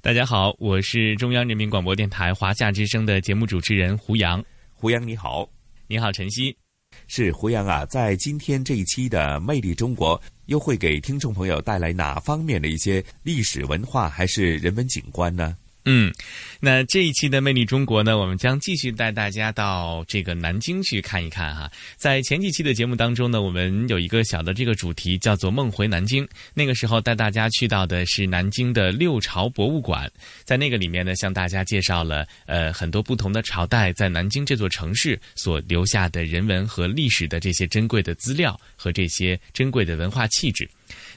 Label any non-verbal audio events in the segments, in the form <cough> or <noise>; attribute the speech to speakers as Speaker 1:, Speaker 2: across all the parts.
Speaker 1: 大家好，我是中央人民广播电台华夏之声的节目主持人胡杨。
Speaker 2: 胡杨你好，
Speaker 1: 你好晨曦，
Speaker 2: 是胡杨啊。在今天这一期的《魅力中国》，又会给听众朋友带来哪方面的一些历史文化还是人文景观呢？
Speaker 1: 嗯，那这一期的《魅力中国》呢，我们将继续带大家到这个南京去看一看哈。在前几期的节目当中呢，我们有一个小的这个主题叫做“梦回南京”。那个时候带大家去到的是南京的六朝博物馆，在那个里面呢，向大家介绍了呃很多不同的朝代在南京这座城市所留下的人文和历史的这些珍贵的资料和这些珍贵的文化气质。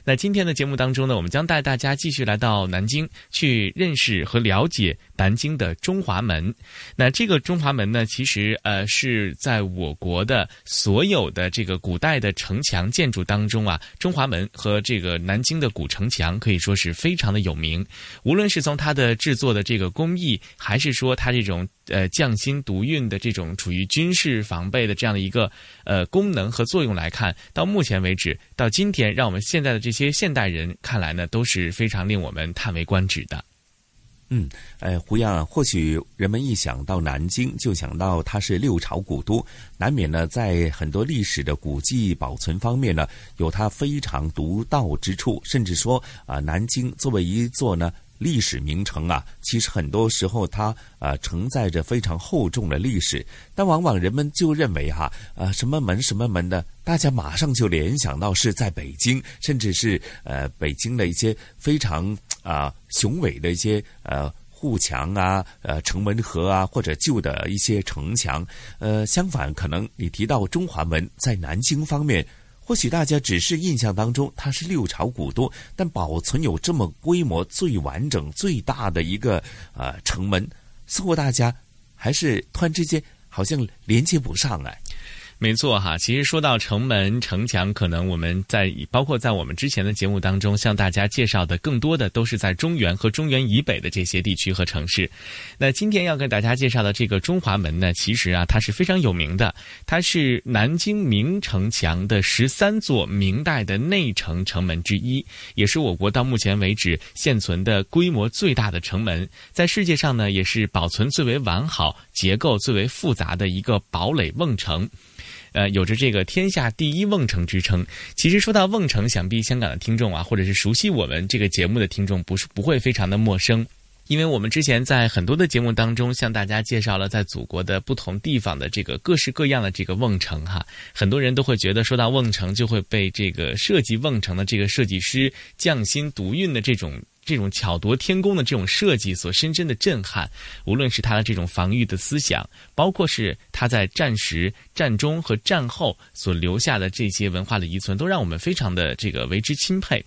Speaker 1: 那今天的节目当中呢，我们将带大家继续来到南京，去认识和了解南南京的中华门。那这个中华门呢，其实呃是在我国的所有的这个古代的城墙建筑当中啊，中华门和这个南京的古城墙可以说是非常的有名。无论是从它的制作的这个工艺，还是说它这种呃匠心独运的这种处于军事防备的这样的一个呃功能和作用来看，到目前为止，到今天，让我们现在的这些现代人看来呢，都是非常令我们叹为观止的。
Speaker 2: 嗯，哎，胡杨，或许人们一想到南京，就想到它是六朝古都，难免呢，在很多历史的古迹保存方面呢，有它非常独到之处，甚至说啊，南京作为一座呢。历史名城啊，其实很多时候它呃承载着非常厚重的历史，但往往人们就认为哈呃什么门什么门的，大家马上就联想到是在北京，甚至是呃北京的一些非常啊雄伟的一些呃护墙啊呃城门河啊或者旧的一些城墙，呃相反可能你提到中华门在南京方面。或许大家只是印象当中它是六朝古都，但保存有这么规模最完整、最大的一个呃城门，似乎大家还是突然之间好像连接不上来。
Speaker 1: 没错哈，其实说到城门城墙，可能我们在包括在我们之前的节目当中，向大家介绍的更多的都是在中原和中原以北的这些地区和城市。那今天要跟大家介绍的这个中华门呢，其实啊，它是非常有名的，它是南京明城墙的十三座明代的内城城门之一，也是我国到目前为止现存的规模最大的城门，在世界上呢，也是保存最为完好、结构最为复杂的一个堡垒瓮城。呃，有着这个天下第一瓮城之称。其实说到瓮城，想必香港的听众啊，或者是熟悉我们这个节目的听众，不是不会非常的陌生，因为我们之前在很多的节目当中向大家介绍了在祖国的不同地方的这个各式各样的这个瓮城哈。很多人都会觉得说到瓮城，就会被这个设计瓮城的这个设计师匠心独运的这种。这种巧夺天工的这种设计所深深的震撼，无论是他的这种防御的思想，包括是他在战时、战中和战后所留下的这些文化的遗存，都让我们非常的这个为之钦佩。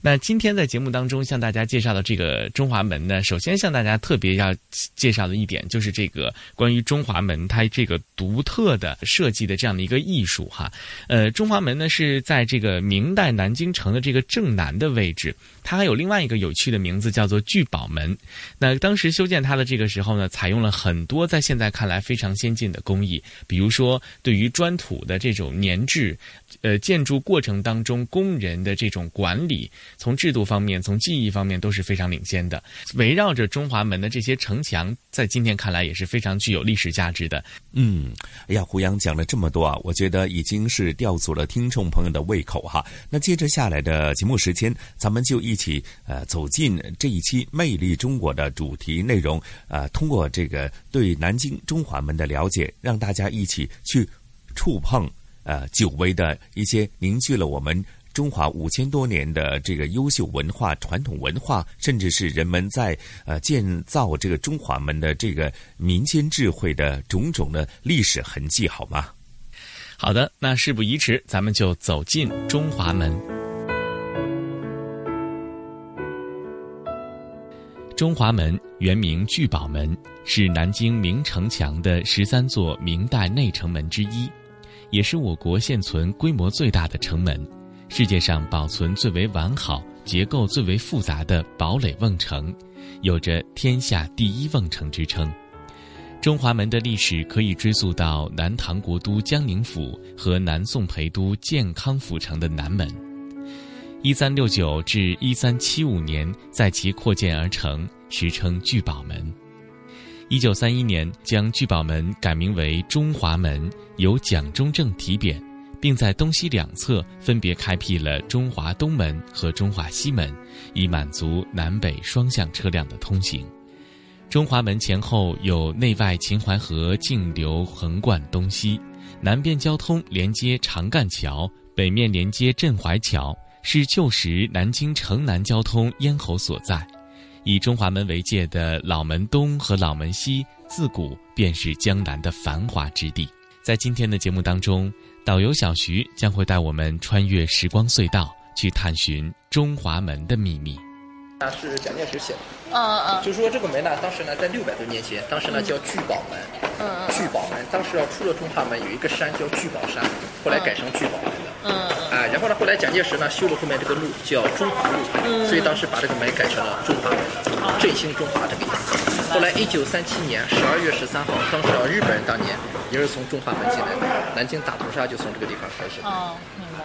Speaker 1: 那今天在节目当中向大家介绍的这个中华门呢，首先向大家特别要介绍的一点就是这个关于中华门它这个独特的设计的这样的一个艺术哈。呃，中华门呢是在这个明代南京城的这个正南的位置。它还有另外一个有趣的名字，叫做聚宝门。那当时修建它的这个时候呢，采用了很多在现在看来非常先进的工艺，比如说对于砖土的这种粘制，呃，建筑过程当中工人的这种管理，从制度方面、从技艺方面都是非常领先的。围绕着中华门的这些城墙，在今天看来也是非常具有历史价值的。
Speaker 2: 嗯，哎呀，胡杨讲了这么多啊，我觉得已经是吊足了听众朋友的胃口哈。那接着下来的节目时间，咱们就一。起呃走进这一期《魅力中国》的主题内容，呃，通过这个对南京中华门的了解，让大家一起去触碰呃久违的一些凝聚了我们。中华五千多年的这个优秀文化、传统文化，甚至是人们在呃建造这个中华门的这个民间智慧的种种的历史痕迹，好吗？
Speaker 1: 好的，那事不宜迟，咱们就走进中华门。中华门原名聚宝门，是南京明城墙的十三座明代内城门之一，也是我国现存规模最大的城门。世界上保存最为完好、结构最为复杂的堡垒瓮城，有着“天下第一瓮城”之称。中华门的历史可以追溯到南唐国都江宁府和南宋陪都建康府城的南门。一三六九至一三七五年，在其扩建而成，时称聚宝门。一九三一年，将聚宝门改名为中华门，由蒋中正题匾。并在东西两侧分别开辟了中华东门和中华西门，以满足南北双向车辆的通行。中华门前后有内外秦淮河径流横贯东西，南边交通连接长干桥，北面连接镇淮桥，是旧时南京城南交通咽喉所在。以中华门为界的老门东和老门西，自古便是江南的繁华之地。在今天的节目当中。导游小徐将会带我们穿越时光隧道，去探寻中华门的秘密。
Speaker 3: 那是蒋介石写的，
Speaker 4: 嗯嗯，
Speaker 3: 就说这个门呢，当时呢在六百多年前，当时呢叫聚宝门，
Speaker 4: 嗯嗯，
Speaker 3: 聚宝门，当时要出了中华门有一个山叫聚宝山，后来改成聚宝门的，
Speaker 4: 嗯嗯，
Speaker 3: 啊，然后呢，后来蒋介石呢修了后面这个路叫中华路，
Speaker 4: 嗯，
Speaker 3: 所以当时把这个门改成了中华门，振兴中华这个意思。后来一九三七年十二月十三号，当时啊日本人当年也是从中华门进来的，南京大屠杀就从这个地方开始。
Speaker 4: 哦，明白。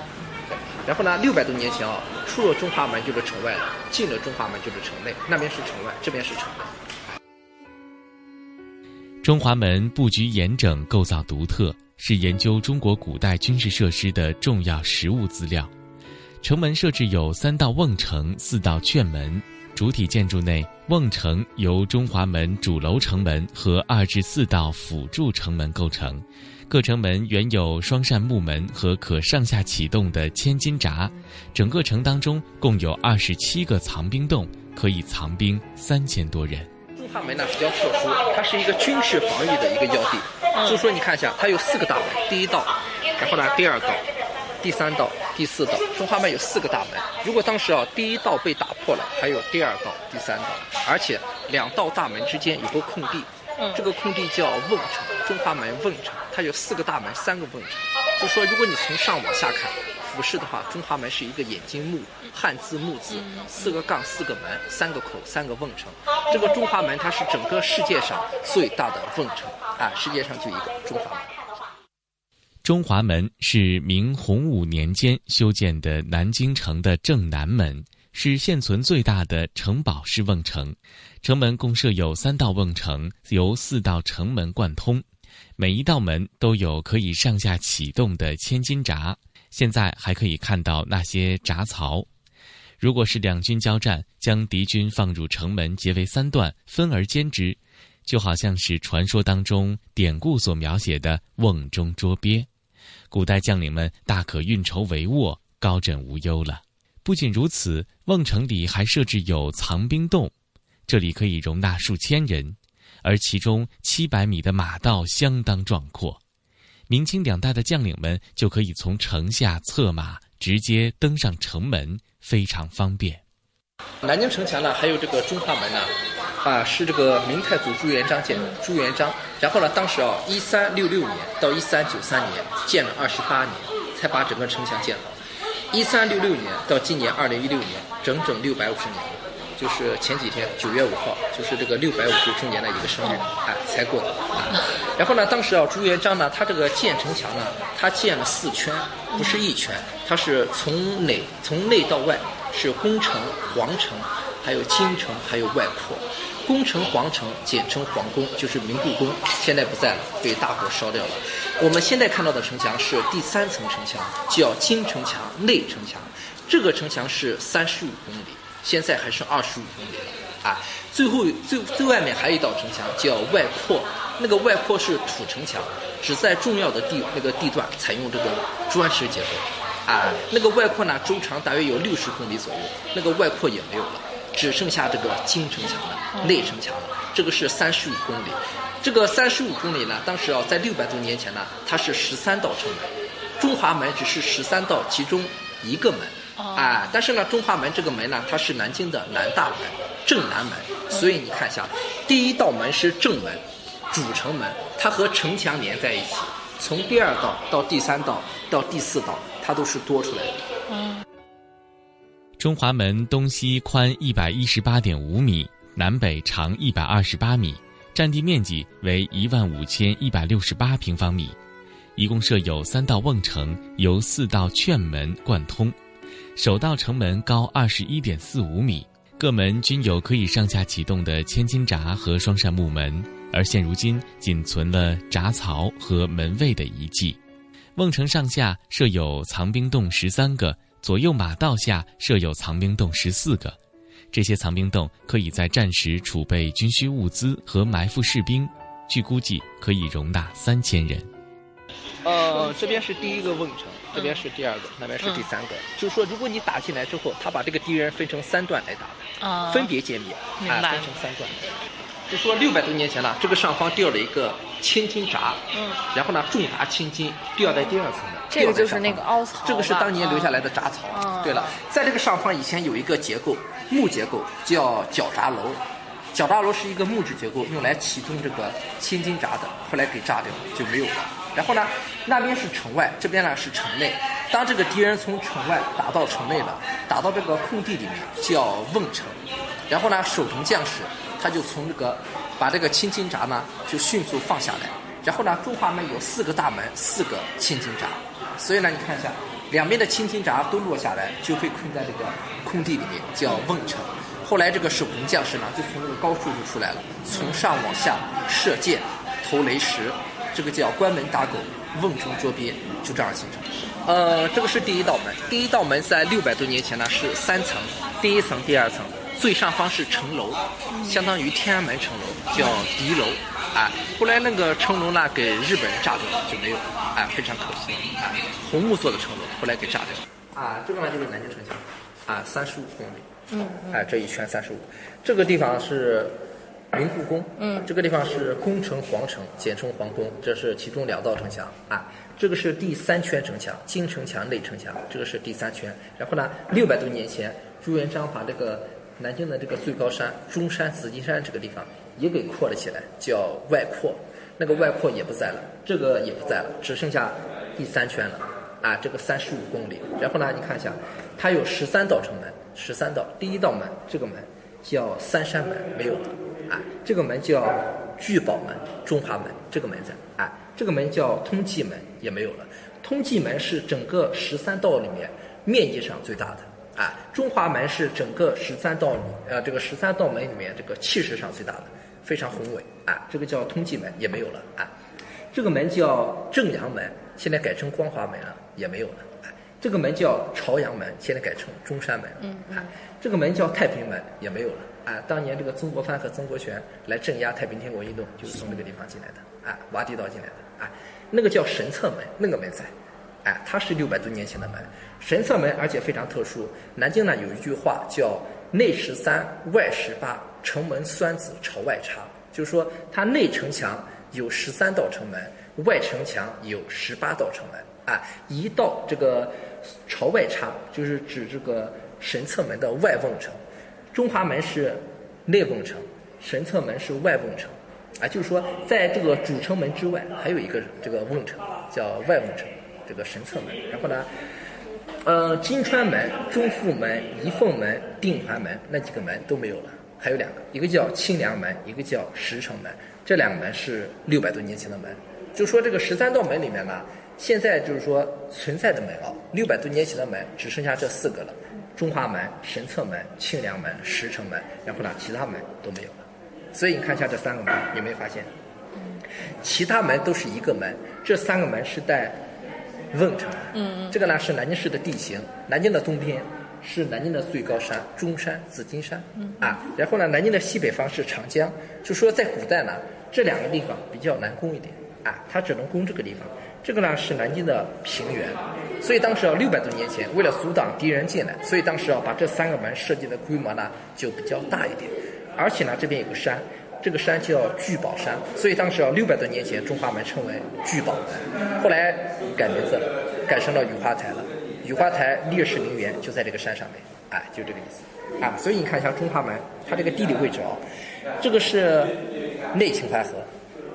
Speaker 3: 然后呢，六百多年前啊，出了中华门就是城外了，进了中华门就是城内，那边是城外，这边是城内。
Speaker 1: 中华门布局严整，构造独特，是研究中国古代军事设施的重要实物资料。城门设置有三道瓮城、四道券门。主体建筑内，瓮城由中华门主楼城门和二至四道辅助城门构成，各城门原有双扇木门和可上下启动的千斤闸，整个城当中共有二十七个藏兵洞，可以藏兵三千多人。
Speaker 3: 中华门呢比较特殊，它是一个军事防御的一个要地，就说你看一下，它有四个大门，第一道，然后呢第二道。第三道、第四道，中华门有四个大门。如果当时啊，第一道被打破了，还有第二道、第三道，而且两道大门之间有个空地，这个空地叫瓮城。中华门瓮城，它有四个大门，三个瓮城。就说如果你从上往下看，俯视的话，中华门是一个眼睛目，汉字木字，四个杠，四个门，三个口，三个瓮城。这个中华门它是整个世界上最大的瓮城啊，世界上就一个中华门。
Speaker 1: 中华门是明洪武年间修建的南京城的正南门，是现存最大的城堡式瓮城。城门共设有三道瓮城，由四道城门贯通，每一道门都有可以上下启动的千斤闸。现在还可以看到那些闸槽。如果是两军交战，将敌军放入城门结为三段，分而歼之，就好像是传说当中典故所描写的瓮中捉鳖。古代将领们大可运筹帷幄，高枕无忧了。不仅如此，瓮城里还设置有藏兵洞，这里可以容纳数千人，而其中七百米的马道相当壮阔。明清两代的将领们就可以从城下策马，直接登上城门，非常方便。
Speaker 3: 南京城墙呢，还有这个中华门呢。啊，是这个明太祖朱元璋建的。朱元璋，然后呢，当时啊，一三六六年到一三九三年建了二十八年，才把整个城墙建好。一三六六年到今年二零一六年，整整六百五十年，就是前几天九月五号，就是这个六百五十周年的一个生日，哎，才过的。啊然后呢，当时啊，朱元璋呢，他这个建城墙呢，他建了四圈，不是一圈，他是从内从内到外是宫城、皇城，还有京城，还有外扩。宫城皇城简称皇宫，就是明故宫，现在不在了，被大火烧掉了。我们现在看到的城墙是第三层城墙，叫京城墙、内城墙。这个城墙是三十五公里，现在还剩二十五公里了。啊，最后最最外面还有一道城墙叫外扩，那个外扩是土城墙，只在重要的地那个地段采用这个砖石结构。啊，那个外扩呢，周长大约有六十公里左右，那个外扩也没有了，只剩下这个金城墙了，内城墙了。这个是三十五公里，这个三十五公里呢，当时啊，在六百多年前呢，它是十三道城门，中华门只是十三道其中一个门。啊，但是呢，中华门这个门呢，它是南京的南大门，正南门，所以你看一下，第一道门是正门，主城门，它和城墙连在一起，从第二道到第三道到第四道，它都是多出来的。嗯。
Speaker 1: 中华门东西宽一百一十八点五米，南北长一百二十八米，占地面积为一万五千一百六十八平方米，一共设有三道瓮城，由四道券门贯通。首道城门高二十一点四五米，各门均有可以上下启动的千斤闸和双扇木门，而现如今仅存了闸槽和门卫的遗迹。瓮城上下设有藏兵洞十三个，左右马道下设有藏兵洞十四个。这些藏兵洞可以在战时储备军需物资和埋伏士兵，据估计可以容纳三千人。
Speaker 3: 呃，这边是第一个瓮城。这边是第二个，那边是第三个。就是说，如果你打进来之后，他把这个敌人分成三段来打的，分别歼灭，啊，分成三段。就说六百多年前呢，这个上方掉了一个千斤闸，嗯，然后呢，重达千斤，掉在第二层的。
Speaker 4: 这个就是那个凹槽。
Speaker 3: 这个是当年留下来的闸槽。对了，在这个上方以前有一个结构，木结构叫角闸楼，角闸楼是一个木质结构，用来启动这个千斤闸的，后来给炸掉就没有了。然后呢，那边是城外，这边呢是城内。当这个敌人从城外打到城内了，打到这个空地里面，叫瓮城。然后呢，守城将士他就从这个把这个千斤闸呢就迅速放下来。然后呢，中华门有四个大门，四个千斤闸，所以呢，你看一下，两边的千斤闸都落下来，就被困在这个空地里面，叫瓮城。后来这个守城将士呢，就从这个高处就出来了，从上往下射箭、投雷石。这个叫关门打狗，瓮中捉鳖，就这样形成。呃，这个是第一道门。第一道门在六百多年前呢是三层，第一层、第二层，最上方是城楼，相当于天安门城楼，叫敌楼。啊，后来那个城楼呢给日本人炸掉了，就没有了。啊，非常可惜。啊，红木做的城楼，后来给炸掉了。啊，这个呢就是南京城墙，啊，三十五公里。嗯。哎，这一圈三十五。这个地方是。明故宫，嗯，这个地方是宫城皇城，简称皇宫，这是其中两道城墙啊。这个是第三圈城墙，金城墙、内城墙，这个是第三圈。然后呢，六百多年前，朱元璋把这个南京的这个最高山中山紫金山这个地方也给扩了起来，叫外扩。那个外扩也不在了，这个也不在了，只剩下第三圈了啊。这个三十五公里。然后呢，你看一下，它有十三道城门，十三道。第一道门，这个门叫三山门，没有了。啊，这个门叫聚宝门，中华门，这个门在。啊，这个门叫通济门，也没有了。通济门是整个十三道里面面积上最大的。啊，中华门是整个十三道里，呃，这个十三道门里面这个气势上最大的，非常宏伟。啊，这个叫通济门，也没有了。啊，这个门叫正阳门，现在改成光华门了，也没有了。啊，这个门叫朝阳门，现在改成中山门。嗯。啊，这个门叫太平门，也没有了。啊，当年这个曾国藩和曾国荃来镇压太平天国运动，就是从这个地方进来的，啊，挖地道进来的，啊，那个叫神策门，那个门在，哎，它是六百多年前的门，神策门，而且非常特殊。南京呢有一句话叫“内十三，外十八，城门栓子朝外插”，就是说它内城墙有十三道城门，外城墙有十八道城门，啊，一道这个朝外插，就是指这个神策门的外瓮城。中华门是内瓮城，神策门是外瓮城，啊，就是说在这个主城门之外还有一个这个瓮城，叫外瓮城，这个神策门。然后呢，呃，金川门、中阜门、仪凤门、定环门那几个门都没有了，还有两个，一个叫清凉门，一个叫石城门。这两个门是六百多年前的门。就说这个十三道门里面呢，现在就是说存在的门啊，六百多年前的门只剩下这四个了。中华门、神策门、庆良门、石城门，然后呢，其他门都没有了。所以你看一下这三个门，有没有发现？其他门都是一个门，这三个门是带瓮城。嗯嗯。这个呢是南京市的地形，南京的东边是南京的最高山中山紫金山，啊，然后呢，南京的西北方是长江，就说在古代呢，这两个地方比较难攻一点，啊，它只能攻这个地方，这个呢是南京的平原，所以当时啊六百多年前，为了阻挡敌人进来，所以当时啊把这三个门设计的规模呢就比较大一点，而且呢这边有个山。这个山叫聚宝山，所以当时啊，六百多年前，中华门称为聚宝门，后来改名字了，改成了雨花台了。雨花台烈士陵园就在这个山上面，哎，就这个意思啊。所以你看，像中华门，它这个地理位置啊，这个是内秦淮河，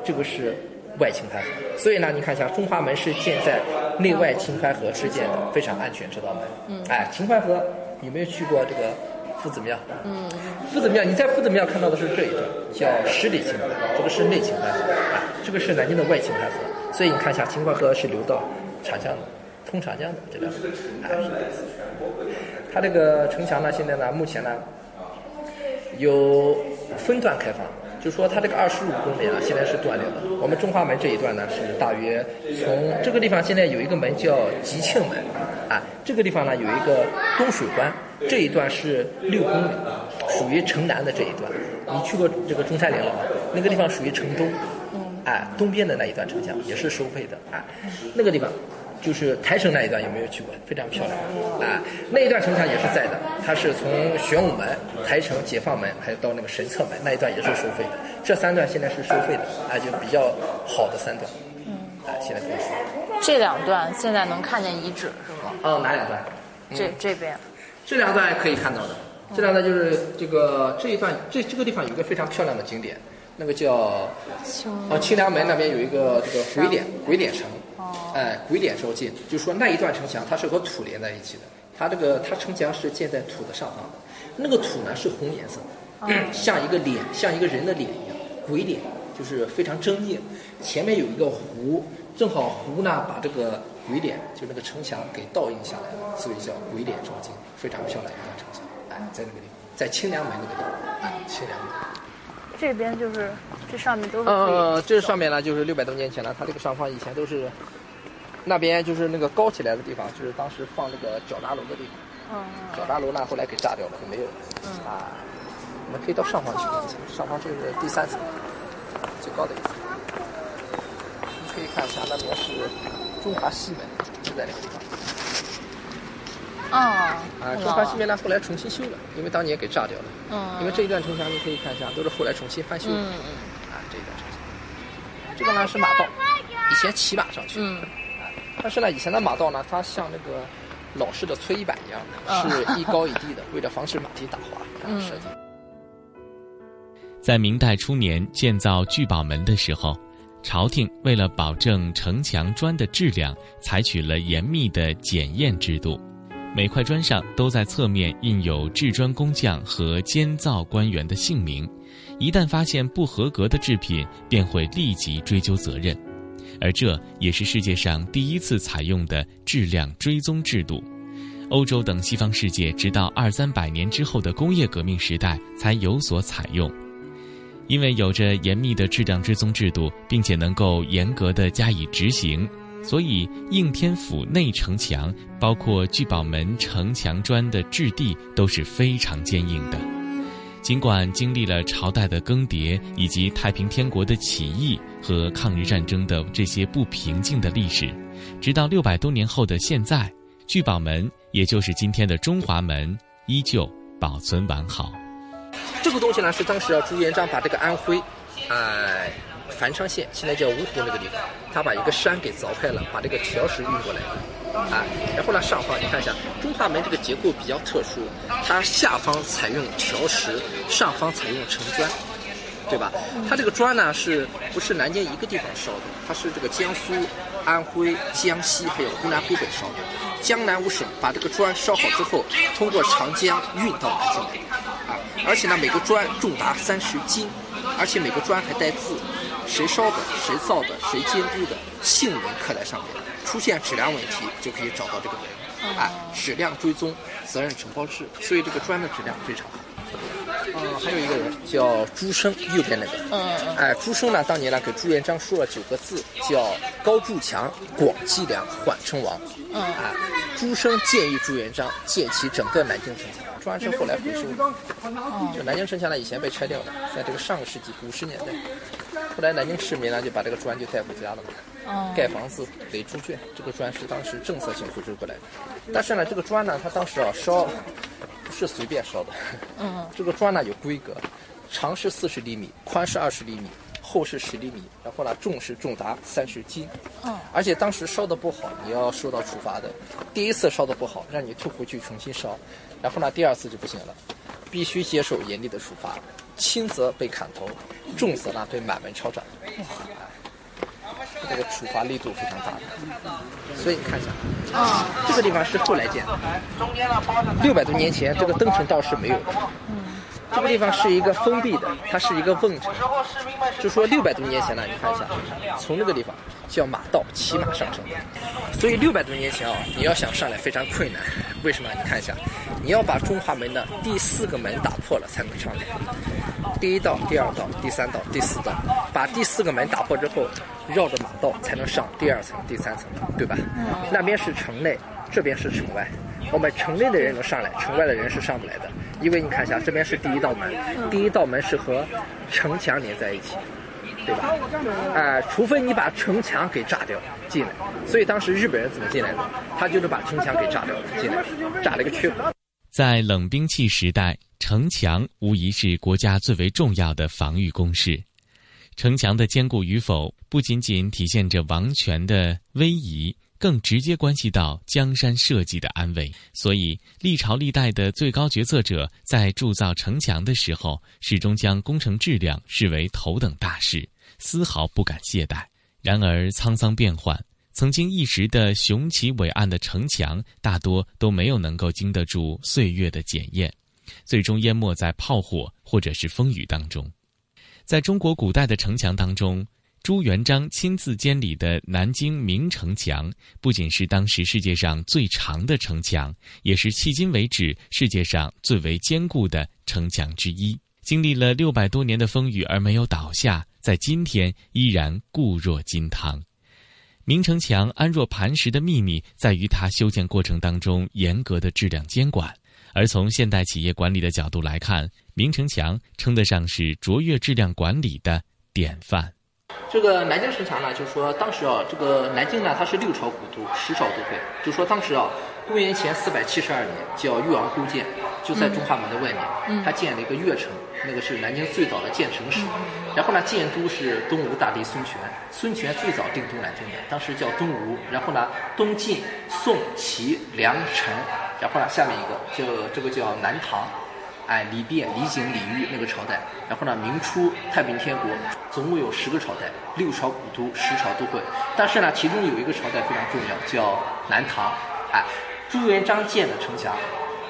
Speaker 3: 这个是外秦淮河。所以呢，你看一下，中华门是建在内外秦淮河之间的，非常安全这道门。嗯，哎，秦淮河有没有去过这个？夫子庙，嗯，夫子庙，你在夫子庙看到的是这一段，叫十里秦淮，这个是内秦淮河，啊，这个是南京的外秦淮河，所以你看一下，秦淮河是流到长江的，通长江的这条，啊，它这个城墙呢，现在呢，目前呢，有分段开放。就说它这个二十五公里啊，现在是断流的。我们中华门这一段呢，是大约从这个地方现在有一个门叫吉庆门，啊，这个地方呢有一个东水关，这一段是六公里，属于城南的这一段。你去过这个中山陵了吗？那个地方属于城中，哎，东边的那一段城墙也是收费的，哎，那个地方。就是台城那一段有没有去过？非常漂亮啊！那一段城墙也是在的，它是从玄武门、台城、解放门，还有到那个神策门那一段也是收费的。这三段现在是收费的，啊，就比较好的三段。嗯，啊，现在都是。
Speaker 4: 这两段现在能看见遗址是吗？
Speaker 3: 哦，哪两段？
Speaker 4: 这这边。
Speaker 3: 这两段可以看到的，这两段就是这个这一段，这这个地方有一个非常漂亮的景点，那个叫哦清凉门那边有一个这个鬼脸鬼脸城。哎，鬼脸烧建，就是说那一段城墙它是和土连在一起的，它这个它城墙是建在土的上方的，那个土呢是红颜色，<clears throat> 像一个脸，像一个人的脸一样，鬼脸就是非常狰狞，前面有一个湖，正好湖呢把这个鬼脸就那个城墙给倒映下来了，所以叫鬼脸烧建，非常漂亮一段城墙。哎，在那个地方，在清凉门那个地方，哎，清凉门。
Speaker 4: 这边就是这上面都是。
Speaker 3: 呃，这上面呢就是六百多年前了，它这个上方以前都是。那边就是那个高起来的地方，就是当时放那个角大楼的地方。嗯。角大楼呢，后来给炸掉了，就没有了。嗯。啊，我们可以到上方去看一下，上方这是第三层，最高的一层。你可以看一下，那边是中华西门，就在那个地方。
Speaker 4: 啊。
Speaker 3: 啊，中华西门呢，后来重新修了，因为当年给炸掉了。嗯。因为这一段城墙你可以看一下，都是后来重新翻修的。嗯嗯。啊，这一段城墙。这个呢是马道，以前骑马上去。嗯。<laughs> 但是呢，以前的马道呢，它像那个老式的搓衣板一样的，是一高一低的，为了防止马蹄打滑 <laughs> 设计。
Speaker 1: 在明代初年建造聚宝门的时候，朝廷为了保证城墙砖的质量，采取了严密的检验制度，每块砖上都在侧面印有制砖工匠和监造官员的姓名，一旦发现不合格的制品，便会立即追究责任。而这也是世界上第一次采用的质量追踪制度，欧洲等西方世界直到二三百年之后的工业革命时代才有所采用。因为有着严密的质量追踪制度，并且能够严格的加以执行，所以应天府内城墙，包括聚宝门城墙砖的质地都是非常坚硬的。尽管经历了朝代的更迭，以及太平天国的起义和抗日战争的这些不平静的历史，直到六百多年后的现在，聚宝门，也就是今天的中华门，依旧保存完好。
Speaker 3: 这个东西呢，是当时啊朱元璋把这个安徽，哎。繁昌县现在叫芜湖那个地方，他把一个山给凿开了，把这个条石运过来的，啊，然后呢上方你看一下，中华门这个结构比较特殊，它下方采用条石，上方采用城砖，对吧？它这个砖呢是不是南京一个地方烧的？它是这个江苏、安徽、江西还有湖南、湖北烧的，江南五省把这个砖烧好之后，通过长江运到南京来，啊，而且呢每个砖重达三十斤，而且每个砖还带字。谁烧的，谁造的，谁监督的，姓名刻在上面，出现质量问题就可以找到这个人，哎，质量追踪，责任承包制，所以这个砖的质量非常好。嗯，还有一个人叫朱生，右边那个。
Speaker 4: 嗯嗯
Speaker 3: 哎，朱生呢，当年呢给朱元璋说了九个字，叫高筑墙，广积粮，缓称王。
Speaker 4: 嗯
Speaker 3: 哎，朱生建议朱元璋建起整个南京城墙，朱元璋后来回收的。就南京城墙呢，以前被拆掉的，在这个上个世纪五十年代，后来南京市民呢就把这个砖就带回家了嘛。
Speaker 4: 哦
Speaker 3: 盖房子垒猪圈，这个砖是当时政策性回收过来的。但是呢，这个砖呢，它当时啊烧不是随便烧的，
Speaker 4: 嗯 <laughs>
Speaker 3: 这个砖呢有规格，长是四十厘米，宽是二十厘米，厚是十厘米，然后呢重是重达三十斤。
Speaker 4: 嗯
Speaker 3: 而且当时烧的不好，你要受到处罚的。第一次烧的不好，让你退回去重新烧，然后呢第二次就不行了，必须接受严厉的处罚，轻则被砍头，重则呢被满门抄斩。这个处罚力度非常大的，所以你看一下，
Speaker 4: 啊
Speaker 3: 这个地方是后来建的，六百多年前这个登城道是没有的。这个地方是一个封闭的，它是一个瓮城，就说六百多年前呢，你看一下，从这个地方叫马道骑马上城，所以六百多年前啊，你要想上来非常困难。为什么？你看一下，你要把中华门的第四个门打破了才能上来。第一道、第二道、第三道、第四道，把第四个门打破之后，绕着马道才能上第二层、第三层，对吧？那边是城内，这边是城外。我们城内的人能上来，城外的人是上不来的，因为你看一下，这边是第一道门，第一道门是和城墙连在一起，对吧？呃，除非你把城墙给炸掉进来，所以当时日本人怎么进来的？他就是把城墙给炸掉进来，炸了一个缺口。
Speaker 1: 在冷兵器时代，城墙无疑是国家最为重要的防御工事。城墙的坚固与否，不仅仅体现着王权的威仪，更直接关系到江山社稷的安危。所以，历朝历代的最高决策者在铸造城墙的时候，始终将工程质量视为头等大事，丝毫不敢懈怠。然而，沧桑变幻。曾经一时的雄奇伟岸的城墙，大多都没有能够经得住岁月的检验，最终淹没在炮火或者是风雨当中。在中国古代的城墙当中，朱元璋亲自监理的南京明城墙，不仅是当时世界上最长的城墙，也是迄今为止世界上最为坚固的城墙之一。经历了六百多年的风雨而没有倒下，在今天依然固若金汤。明城墙安若磐石的秘密在于它修建过程当中严格的质量监管，而从现代企业管理的角度来看，明城墙称得上是卓越质量管理的典范。
Speaker 3: 这个南京城墙呢，就是说当时啊，这个南京呢，它是六朝古都，十朝都会。就说当时啊，公元前四百七十二年，叫越王勾践，就在中华门的外面，他建了一个越城，那个是南京最早的建城史。然后呢，建都是东吴大帝孙权，孙权最早定都南京的，当时叫东吴。然后呢，东晋、宋、齐、梁、陈，然后呢，下面一个叫这个叫南唐。哎，李昺、李景、李煜那个朝代，然后呢，明初太平天国，总共有十个朝代，六朝古都，十朝都会。但是呢，其中有一个朝代非常重要，叫南唐。哎，朱元璋建的城墙，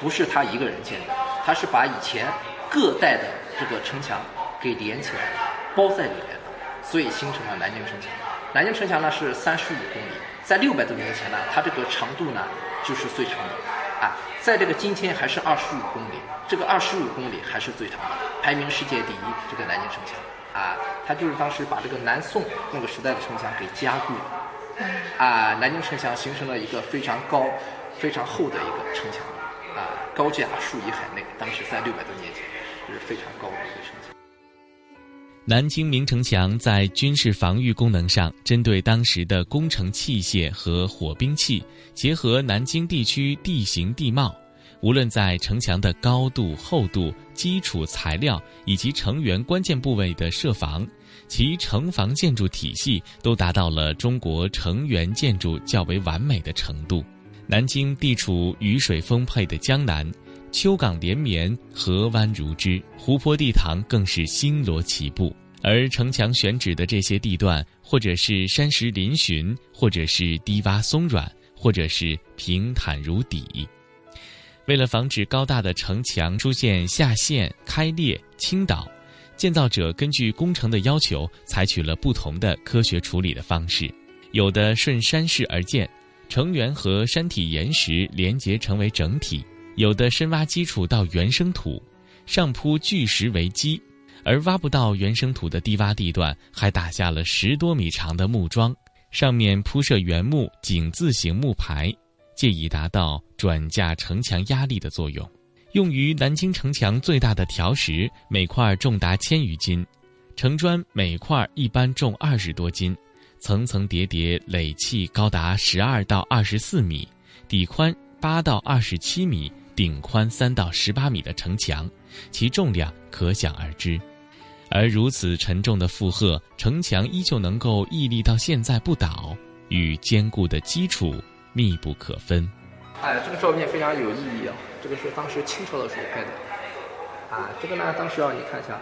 Speaker 3: 不是他一个人建的，他是把以前各代的这个城墙给连起来，包在里面的，所以形成了南京城墙。南京城墙呢是三十五公里，在六百多年前呢，它这个长度呢就是最长的。啊，在这个今天还是二十五公里，这个二十五公里还是最长的，排名世界第一。这个南京城墙啊，它就是当时把这个南宋那个时代的城墙给加固了，啊，南京城墙形成了一个非常高、非常厚的一个城墙，啊，高架数以海内。当时在六百多年前，是非常高的。
Speaker 1: 南京明城墙在军事防御功能上，针对当时的工程器械和火兵器，结合南京地区地形地貌，无论在城墙的高度、厚度、基础材料以及城垣关键部位的设防，其城防建筑体系都达到了中国城垣建筑较为完美的程度。南京地处雨水丰沛的江南。丘港连绵，河湾如织，湖泊地塘更是星罗棋布。而城墙选址的这些地段，或者是山石嶙峋，或者是低洼松软，或者是平坦如底。为了防止高大的城墙出现下陷、开裂、倾倒，建造者根据工程的要求，采取了不同的科学处理的方式。有的顺山势而建，城垣和山体岩石连结成为整体。有的深挖基础到原生土，上铺巨石为基，而挖不到原生土的低洼地段，还打下了十多米长的木桩，上面铺设原木井字形木排，借以达到转嫁城墙压力的作用。用于南京城墙最大的条石，每块重达千余斤，城砖每块一般重二十多斤，层层叠叠垒砌高达十二到二十四米，底宽八到二十七米，顶宽三到十八米的城墙，其重量可想而知。而如此沉重的负荷，城墙依旧能够屹立到现在不倒，与坚固的基础密不可分。
Speaker 3: 哎，这个照片非常有意义啊！这个是当时清朝的时候拍的。啊，这个呢，当时啊，你看一下，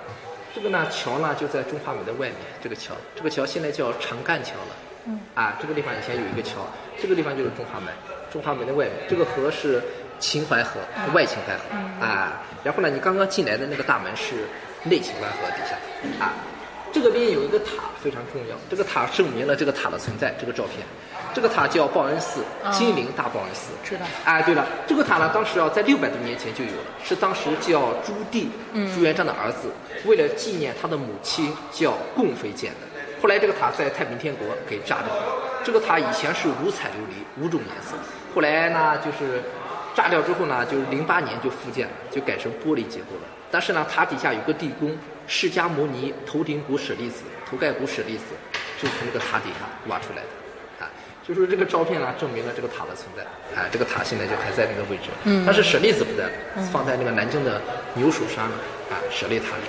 Speaker 3: 这个呢桥呢就在中华门的外面，这个桥，这个桥现在叫长干桥了。嗯。啊，这个地方以前有一个桥，这个地方就是中华门，中华门的外面，这个河是秦淮河，外秦淮河。啊，然后呢，你刚刚进来的那个大门是内秦淮河底下。啊，这个边有一个塔非常重要，这个塔证明了这个塔的存在。这个照片。这个塔叫报恩寺，金陵大报恩寺。
Speaker 4: 知道。
Speaker 3: 哎，对了，这个塔呢，当时啊，在六百多年前就有了，是当时叫朱棣，朱元璋的儿子，为了纪念他的母亲叫共妃建的。后来这个塔在太平天国给炸掉了。这个塔以前是五彩琉璃，五种颜色。后来呢，就是炸掉之后呢，就是零八年就复建了，就改成玻璃结构了。但是呢，塔底下有个地宫，释迦牟尼头顶骨舍利子、头盖骨舍利子，就从这个塔底下挖出来的。啊就说这个照片呢，证明了这个塔的存在。啊，这个塔现在就还在那个位置。嗯。但是舍利子不在了，放在那个南京的牛首山了。啊，舍利塔里。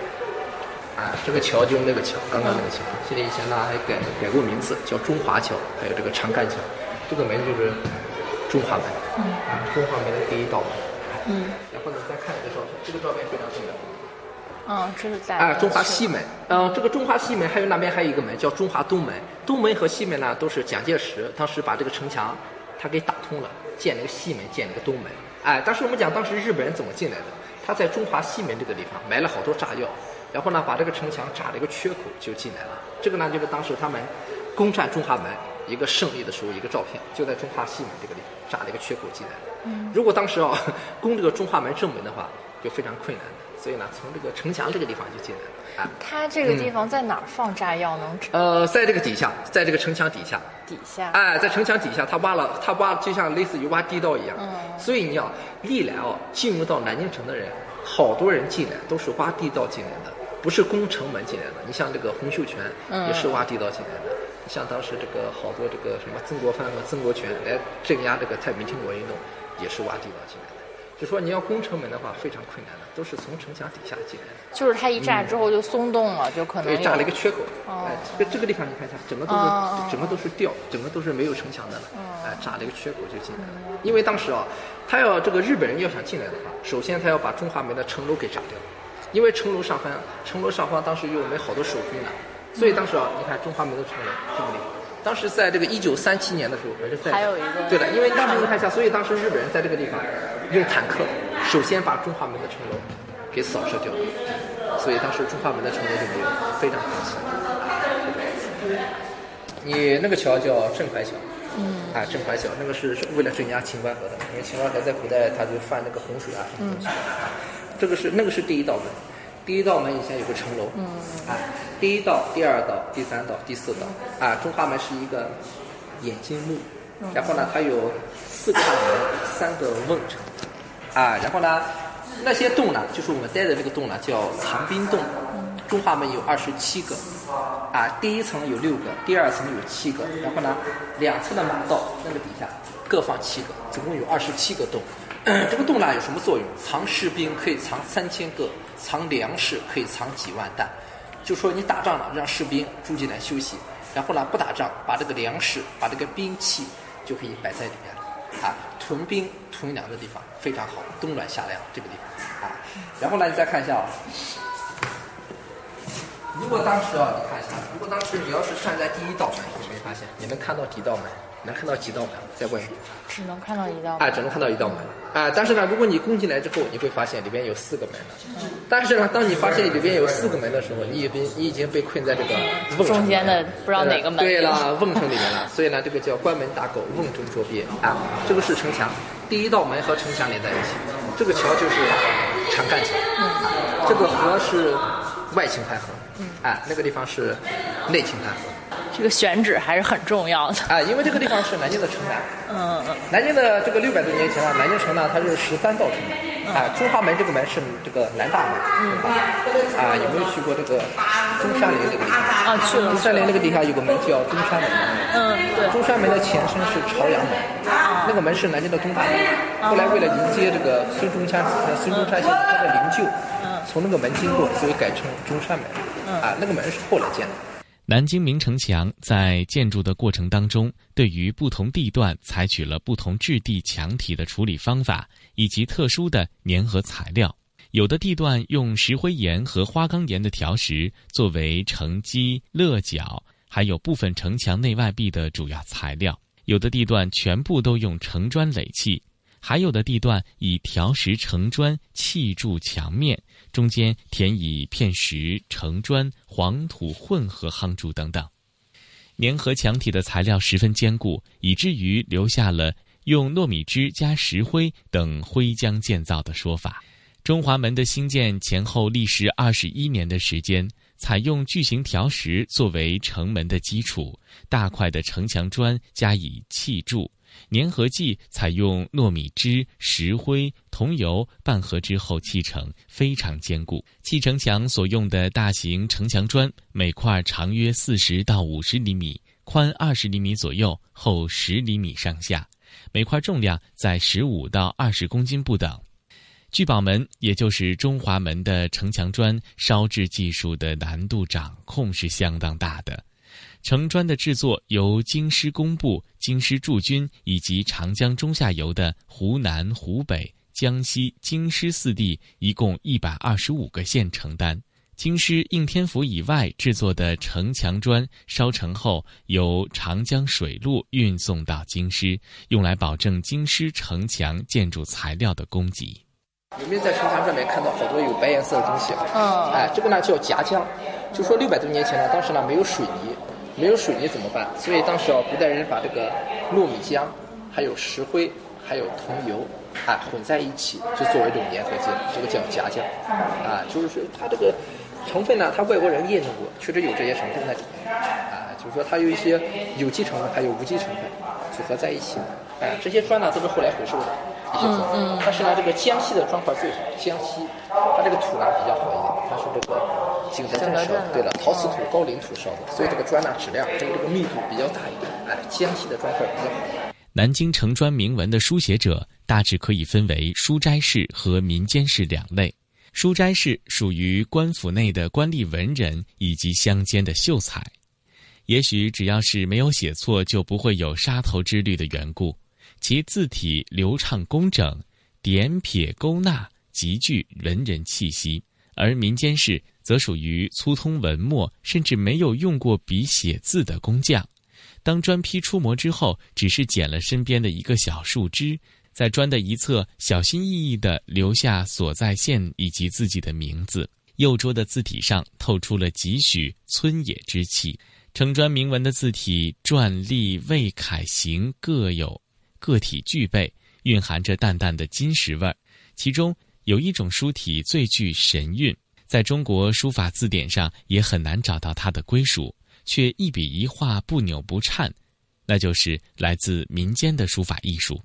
Speaker 3: 啊，这个桥就是那个桥，刚刚那个桥。现在以前呢还改改过名字，叫中华桥，还有这个长干桥。这个门就是中华门。嗯。啊，中华门的第一道门。嗯。然后呢，再看一个照片，这个照片非常重要。
Speaker 4: 嗯，这是在
Speaker 3: 啊，中华西门。嗯，这个中华西门还有那边还有一个门叫中华东门。东门和西门呢，都是蒋介石当时把这个城墙他给打通了，建了个西门，建了个东门。哎，当时我们讲当时日本人怎么进来的？他在中华西门这个地方埋了好多炸药，然后呢把这个城墙炸了一个缺口就进来了。这个呢就是当时他们攻占中华门一个胜利的时候一个照片，就在中华西门这个地方炸了一个缺口进来嗯，如果当时啊 <laughs> 攻这个中华门正门的话，就非常困难的。所以呢，从这个城墙这个地方就进来了啊。
Speaker 4: 它这个地方在哪儿放炸药能？
Speaker 3: 呃，在这个底下，在这个城墙底下。
Speaker 4: 底下。
Speaker 3: 哎，在城墙底下，他挖了，他挖就像类似于挖地道一样。嗯。所以你要历来哦，进入到南京城的人，好多人进来都是挖地道进来的，不是攻城门进来的。你像这个洪秀全，也是挖地道进来的。像当时这个好多这个什么曾国藩和曾国荃来镇压这个太平天国运动，也是挖地道进来的。就说你要攻城门的话，非常困难的，都是从城墙底下进来的。
Speaker 4: 就是它一炸之后就松动了，就可能。
Speaker 3: 对，炸了一个缺口。哦。哎，这个这个地方你看一下，整个都是整个都是掉，整个都是没有城墙的了。哎，炸了一个缺口就进来了。因为当时啊，他要这个日本人要想进来的话，首先他要把中华门的城楼给炸掉，因为城楼上方城楼上方当时有我们好多守军呢，所以当时啊，你看中华门的城楼这个地方。当时在这个一九三七年的时候，还是在
Speaker 4: 还有一个
Speaker 3: 对的，因为当时你看一下，所以当时日本人在这个地方用坦克首先把中华门的城楼给扫射掉了，所以当时中华门的城楼就没有，非常可惜。你那个桥叫镇淮桥，嗯，啊，镇淮桥那个是为了镇压秦淮河的，因为秦淮河在古代它就犯那个洪水啊什么东西，这个是那个是第一道门。第一道门以前有个城楼，嗯，啊，第一道、第二道、第三道、第四道，啊，中华门是一个眼睛目，然后呢，它有四个大门，三个瓮城，啊，然后呢，那些洞呢，就是我们待的这个洞呢，叫藏兵洞。中华门有二十七个，啊，第一层有六个，第二层有七个，然后呢，两侧的马道那个底下各放七个，总共有二十七个洞。<coughs> 这个洞呢有什么作用？藏士兵可以藏三千个。藏粮食可以藏几万担，就说你打仗了，让士兵住进来休息，然后呢不打仗，把这个粮食、把这个兵器就可以摆在里面了，啊，屯兵屯粮的地方非常好，冬暖夏凉这个地方，啊，然后呢你再看一下啊，如果当时啊你看一下，如果当时你要是站在第一道门，你没发现你能看到几道门？能看到几道门在外面？
Speaker 4: 只能看到一道门。
Speaker 3: 哎，只能看到一道门。哎，但是呢，如果你攻进来之后，你会发现里边有四个门的。但是呢，当你发现里边有四个门的时候，你已经你已经被困在这个瓮
Speaker 4: 中间的不知道哪个门。
Speaker 3: 对了，瓮城里面了。所以呢，这个叫关门打狗，瓮中捉鳖啊。这个是城墙，第一道门和城墙连在一起。这个桥就是长干桥，啊，这个河是外秦淮河，哎，那个地方是内秦淮河。
Speaker 4: 这个选址还是很重要的
Speaker 3: 啊，因为这个地方是南京的城南。
Speaker 4: 嗯嗯。
Speaker 3: 南京的这个六百多年前啊，南京城呢，它是十三道城门。啊，中华门这个门是这个南大门。嗯。啊，有没有去过这个中山陵这个地方？
Speaker 4: 啊，去了。
Speaker 3: 中山陵那个地方有个门叫中山门。
Speaker 4: 嗯，对。
Speaker 3: 中山门的前身是朝阳门，那个门是南京的东大门。后来为了迎接这个孙中山，孙中山先生他的灵柩，从那个门经过，所以改成中山门。啊，那个门是后来建的。
Speaker 1: 南京明城墙在建筑的过程当中，对于不同地段采取了不同质地墙体的处理方法，以及特殊的粘合材料。有的地段用石灰岩和花岗岩的条石作为城基、勒角，还有部分城墙内外壁的主要材料；有的地段全部都用城砖垒砌。还有的地段以条石城砖砌筑墙面，中间填以片石、城砖、黄土混合夯筑等等，粘合墙体的材料十分坚固，以至于留下了用糯米汁加石灰等灰浆建造的说法。中华门的兴建前后历时二十一年的时间，采用巨型条石作为城门的基础，大块的城墙砖加以砌筑。粘合剂采用糯米汁、石灰、桐油拌合之后砌成，非常坚固。砌城墙所用的大型城墙砖，每块长约四十到五十厘米，宽二十厘米左右，厚十厘米上下，每块重量在十五到二十公斤不等。聚宝门，也就是中华门的城墙砖烧制技术的难度掌控是相当大的。城砖的制作由京师工部、京师驻军以及长江中下游的湖南、湖北、江西、京师四地一共一百二十五个县承担。京师应天府以外制作的城墙砖烧成后，由长江水路运送到京师，用来保证京师城墙建筑材料的供给。
Speaker 3: 有没有在城墙上面看到好多有白颜色的东西？嗯，哎，这个呢叫夹浆，就说六百多年前呢，当时呢没有水泥。没有水泥怎么办？所以当时啊，古代人把这个糯米浆、还有石灰、还有桐油，啊混在一起，就作为一种粘合剂，这个叫夹浆。啊，就是说它这个成分呢，它外国人验证过，确实有这些成分在里面。啊，就是说它有一些有机成分，还有无机成分组合在一起。啊，这些砖呢都是后来回收的一些砖。嗯嗯。但是呢，这个江西的砖块最好，江西它这个土呢比较好一点，它是这个。景德镇烧，对了，陶瓷土、高岭土烧的，所以这个砖呢质量跟这个密度比较大一点。哎，江西的砖块比较好。
Speaker 1: 南京城砖铭文的书写者大致可以分为书斋式和民间式两类。书斋式属于官府内的官吏文人以及乡间的秀才，也许只要是没有写错，就不会有杀头之虑的缘故。其字体流畅工整，点撇勾捺极具文人气息。而民间式。则属于粗通文墨，甚至没有用过笔写字的工匠。当砖坯出模之后，只是剪了身边的一个小树枝，在砖的一侧小心翼翼地留下所在县以及自己的名字。右桌的字体上透出了几许村野之气。城砖铭文的字体篆隶魏楷行各有个体具备，蕴含着淡淡的金石味儿。其中有一种书体最具神韵。在中国书法字典上也很难找到它的归属，却一笔一画不扭不颤，那就是来自民间的书法艺术。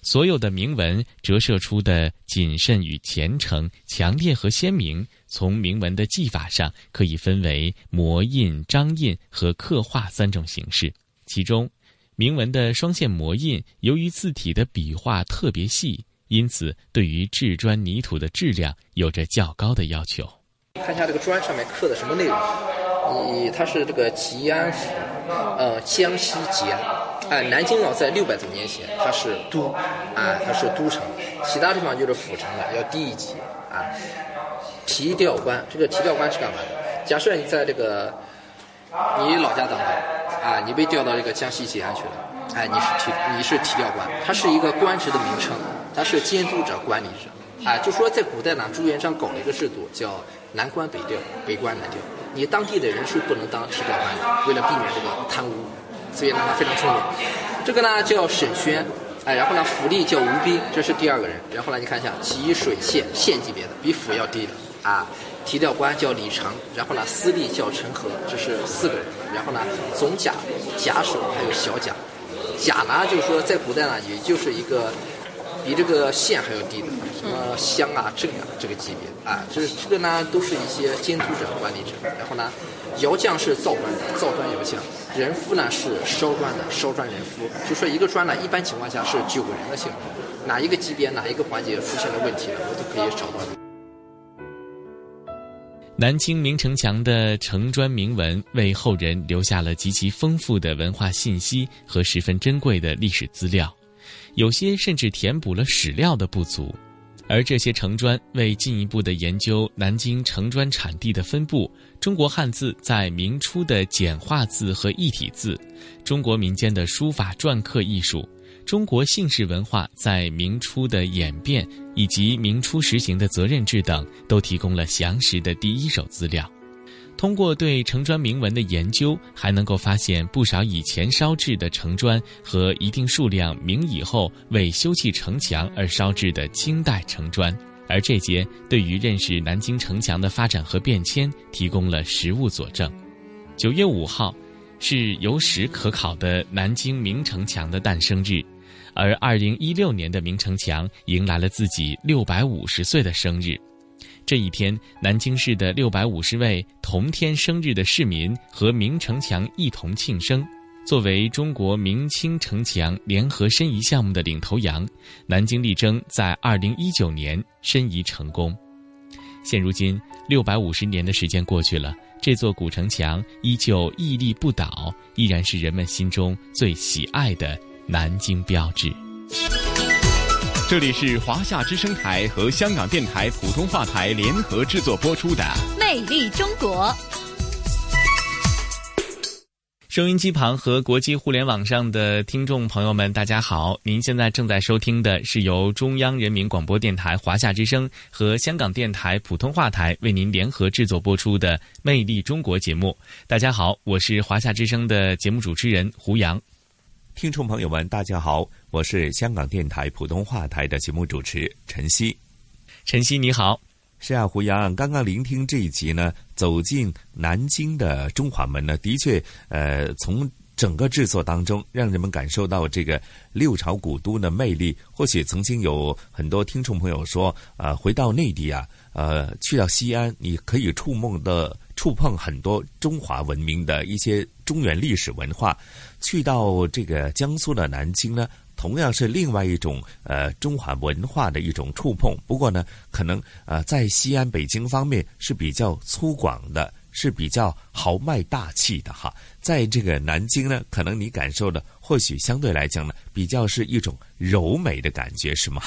Speaker 1: 所有的铭文折射出的谨慎与虔诚、强烈和鲜明。从铭文的技法上，可以分为摹印、章印和刻画三种形式。其中，铭文的双线摹印，由于字体的笔画特别细，因此对于制砖泥土的质量有着较高的要求。
Speaker 3: 看一下这个砖上面刻的什么内容？你它是这个吉安府，呃，江西吉安。哎，南京啊，在六百多年前它是都，啊，它是都城，其他地方就是府城了，要低一级啊。提调官，这个提调官是干嘛的？假设你在这个你老家当官，啊，你被调到这个江西吉安去了，哎，你是提你是提调官，它是一个官职的名称，它是监督者、管理者，啊，就说在古代呢，朱元璋搞了一个制度叫。南官北调，北官南调。你当地的人是不能当提调官的，为了避免这个贪污，所以呢他非常聪明。这个呢叫沈轩，哎，然后呢，府吏叫吴斌，这是第二个人。然后呢，你看一下，吉水县县级别的，比府要低的啊。提调官叫李成，然后呢，司隶叫陈和，这是四个人。然后呢，总甲、甲首还有小甲。甲呢，就是说在古代呢，也就是一个比这个县还要低的，什么乡啊、镇啊这个级别啊。这这个呢，都是一些监督者、管理者。然后呢，窑匠是造砖的，造砖窑匠；人夫呢是烧砖的，烧砖人夫。就说一个砖呢，一般情况下是九个人的性质，哪一个级别、哪一个环节出现了问题，我都可以找到你。
Speaker 1: 南京明城墙的城砖铭文为后人留下了极其丰富的文化信息和十分珍贵的历史资料，有些甚至填补了史料的不足。而这些城砖为进一步的研究南京城砖产地的分布、中国汉字在明初的简化字和异体字、中国民间的书法篆刻艺术。中国姓氏文化在明初的演变，以及明初实行的责任制等，都提供了详实的第一手资料。通过对城砖铭文的研究，还能够发现不少以前烧制的城砖和一定数量明以后为修葺城墙而烧制的清代城砖，而这些对于认识南京城墙的发展和变迁提供了实物佐证。九月五号，是有史可考的南京明城墙的诞生日。而二零一六年的明城墙迎来了自己六百五十岁的生日，这一天，南京市的六百五十位同天生日的市民和明城墙一同庆生。作为中国明清城墙联合申遗项目的领头羊，南京力争在二零一九年申遗成功。现如今，六百五十年的时间过去了，这座古城墙依旧屹立不倒，依然是人们心中最喜爱的。南京标志。
Speaker 5: 这里是华夏之声台和香港电台普通话台联合制作播出的《
Speaker 6: 魅力中国》。
Speaker 1: 收音机旁和国际互联网上的听众朋友们，大家好！您现在正在收听的是由中央人民广播电台华夏之声和香港电台普通话台为您联合制作播出的《魅力中国》节目。大家好，我是华夏之声的节目主持人胡杨。
Speaker 2: 听众朋友们，大家好，我是香港电台普通话台的节目主持陈曦。
Speaker 1: 陈曦，你好。
Speaker 2: 是啊，胡杨，刚刚聆听这一集呢，走进南京的中华门呢，的确，呃，从整个制作当中，让人们感受到这个六朝古都的魅力。或许曾经有很多听众朋友说，啊，回到内地啊，呃，去到西安，你可以触梦的。触碰很多中华文明的一些中原历史文化，去到这个江苏的南京呢，同样是另外一种呃中华文化的一种触碰。不过呢，可能呃在西安、北京方面是比较粗犷的，是比较豪迈大气的哈。在这个南京呢，可能你感受的或许相对来讲呢，比较是一种柔美的感觉，是吗？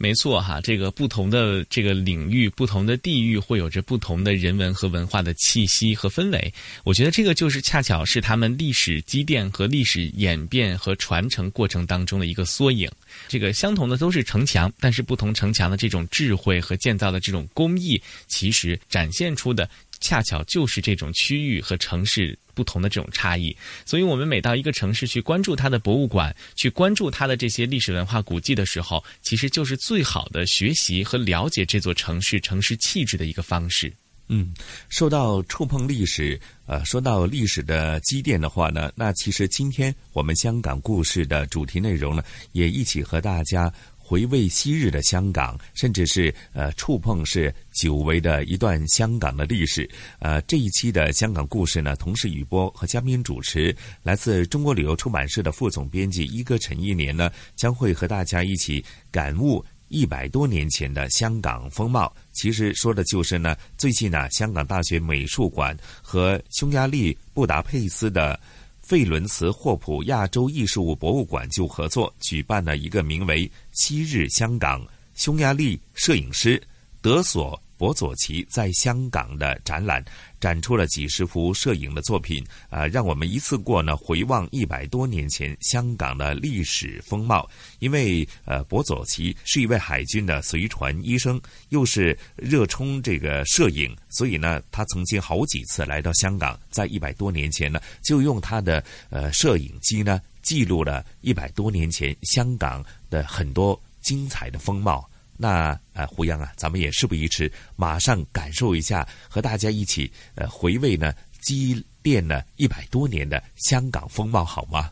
Speaker 1: 没错哈，这个不同的这个领域、不同的地域，会有着不同的人文和文化的气息和氛围。我觉得这个就是恰巧是他们历史积淀和历史演变和传承过程当中的一个缩影。这个相同的都是城墙，但是不同城墙的这种智慧和建造的这种工艺，其实展现出的。恰巧就是这种区域和城市不同的这种差异，所以我们每到一个城市去关注它的博物馆，去关注它的这些历史文化古迹的时候，其实就是最好的学习和了解这座城市城市气质的一个方式。
Speaker 2: 嗯，说到触碰历史，呃，说到历史的积淀的话呢，那其实今天我们香港故事的主题内容呢，也一起和大家。回味昔日的香港，甚至是呃触碰是久违的一段香港的历史。呃，这一期的香港故事呢，同时雨波和嘉宾主持，来自中国旅游出版社的副总编辑一哥陈一年呢，将会和大家一起感悟一百多年前的香港风貌。其实说的就是呢，最近呢，香港大学美术馆和匈牙利布达佩斯的。费伦茨霍普亚洲艺术博物馆就合作举办了一个名为《昔日香港》匈牙利摄影师德索。博佐奇在香港的展览展出了几十幅摄影的作品，啊，让我们一次过呢回望一百多年前香港的历史风貌。因为呃，博佐奇是一位海军的随船医生，又是热衷这个摄影，所以呢，他曾经好几次来到香港，在一百多年前呢，就用他的呃摄影机呢。记录了一百多年前香港的很多精彩的风貌。那呃，胡杨啊，咱们也事不宜迟，马上感受一下，和大家一起呃回味呢，积淀了一百多年的香港风貌，好吗？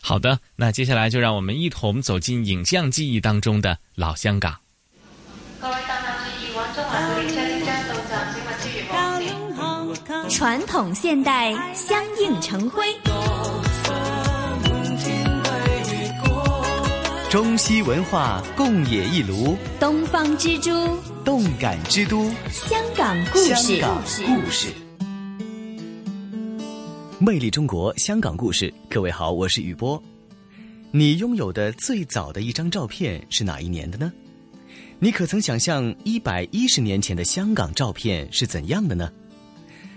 Speaker 1: 好的，那接下来就让我们一同走进影像记忆当中的老香港。
Speaker 6: 传统现代相映成辉，
Speaker 7: 中西文化共冶一炉，
Speaker 6: 东方之珠，
Speaker 7: 动感之都，
Speaker 6: 香港故事。
Speaker 7: 香港故事，魅力中国香港故事。各位好，我是雨波。你拥有的最早的一张照片是哪一年的呢？你可曾想象一百一十年前的香港照片是怎样的呢？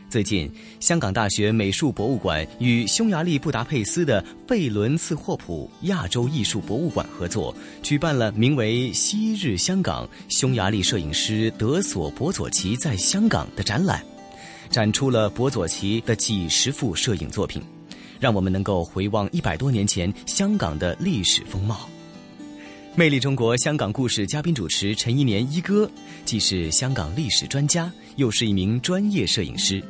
Speaker 7: 最近，香港大学美术博物馆与匈牙利布达佩斯的费伦茨霍普亚洲艺术博物馆合作，举办了名为《昔日香港：匈牙利摄影师德索博佐奇在香港》的展览，展出了博佐奇的几十幅摄影作品，让我们能够回望一百多年前香港的历史风貌。魅力中国香港故事嘉宾主持陈一年一哥，既是香港历史专家，又是一名专业摄影师。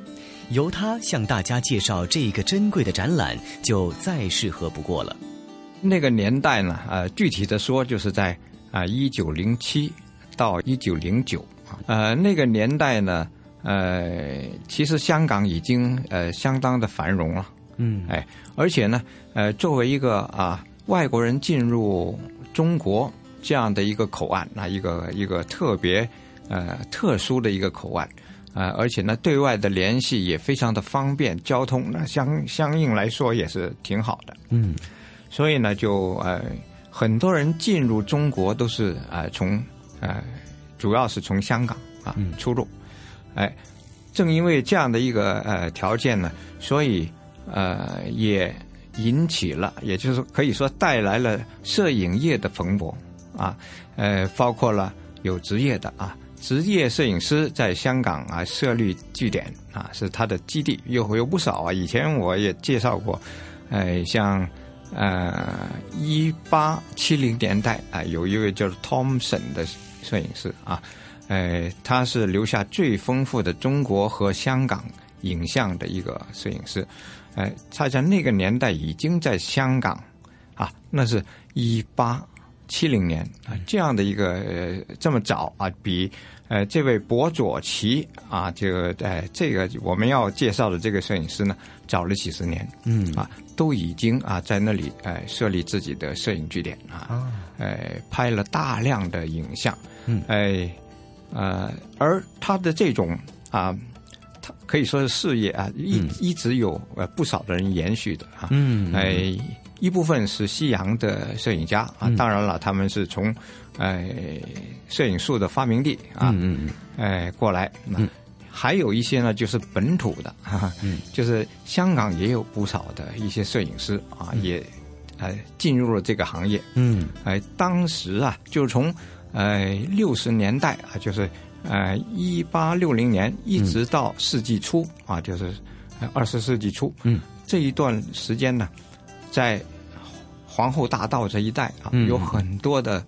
Speaker 7: 由他向大家介绍这个珍贵的展览，就再适合不过了。
Speaker 8: 那个年代呢，呃，具体的说，就是在啊一九零七到一九零九啊，呃，那个年代呢，呃，其实香港已经呃相当的繁荣了，
Speaker 7: 嗯，
Speaker 8: 哎，而且呢，呃，作为一个啊外国人进入中国这样的一个口岸，那一个一个特别呃特殊的一个口岸。啊，而且呢，对外的联系也非常的方便，交通那相相应来说也是挺好的。
Speaker 7: 嗯，
Speaker 8: 所以呢，就呃很多人进入中国都是呃从呃主要是从香港啊出入。哎，正因为这样的一个呃条件呢，所以呃也引起了，也就是说可以说带来了摄影业的蓬勃啊，呃，包括了有职业的啊。职业摄影师在香港啊设立据点啊，是他的基地，有有不少啊。以前我也介绍过，呃，像呃一八七零年代啊，有一位叫 Thompson 的摄影师啊，呃，他是留下最丰富的中国和香港影像的一个摄影师，呃，他在那个年代已经在香港啊，那是一八七零年啊，这样的一个呃这么早啊，比。呃，这位博佐奇啊，这个呃，这个我们要介绍的这个摄影师呢，早了几十年，
Speaker 7: 嗯。
Speaker 8: 啊，都已经啊在那里呃设立自己的摄影据点啊，呃，拍了大量的影像，
Speaker 7: 嗯，
Speaker 8: 哎，呃，而他的这种啊，他可以说是事业啊，一一直有呃不少的人延续的啊，
Speaker 7: 嗯，
Speaker 8: 哎，一部分是西洋的摄影家啊，当然了，他们是从。哎，摄影术的发明地啊，
Speaker 7: 嗯嗯
Speaker 8: 哎，过来，嗯，还有一些呢，就是本土的，哈，嗯，就是香港也有不少的一些摄影师啊，也哎进入了这个行业，
Speaker 7: 嗯，
Speaker 8: 哎，当时啊，就是从呃六十年代啊，就是呃一八六零年一直到世纪初啊，就是二十世纪初，
Speaker 7: 嗯，
Speaker 8: 这一段时间呢，在皇后大道这一带啊，有很多的。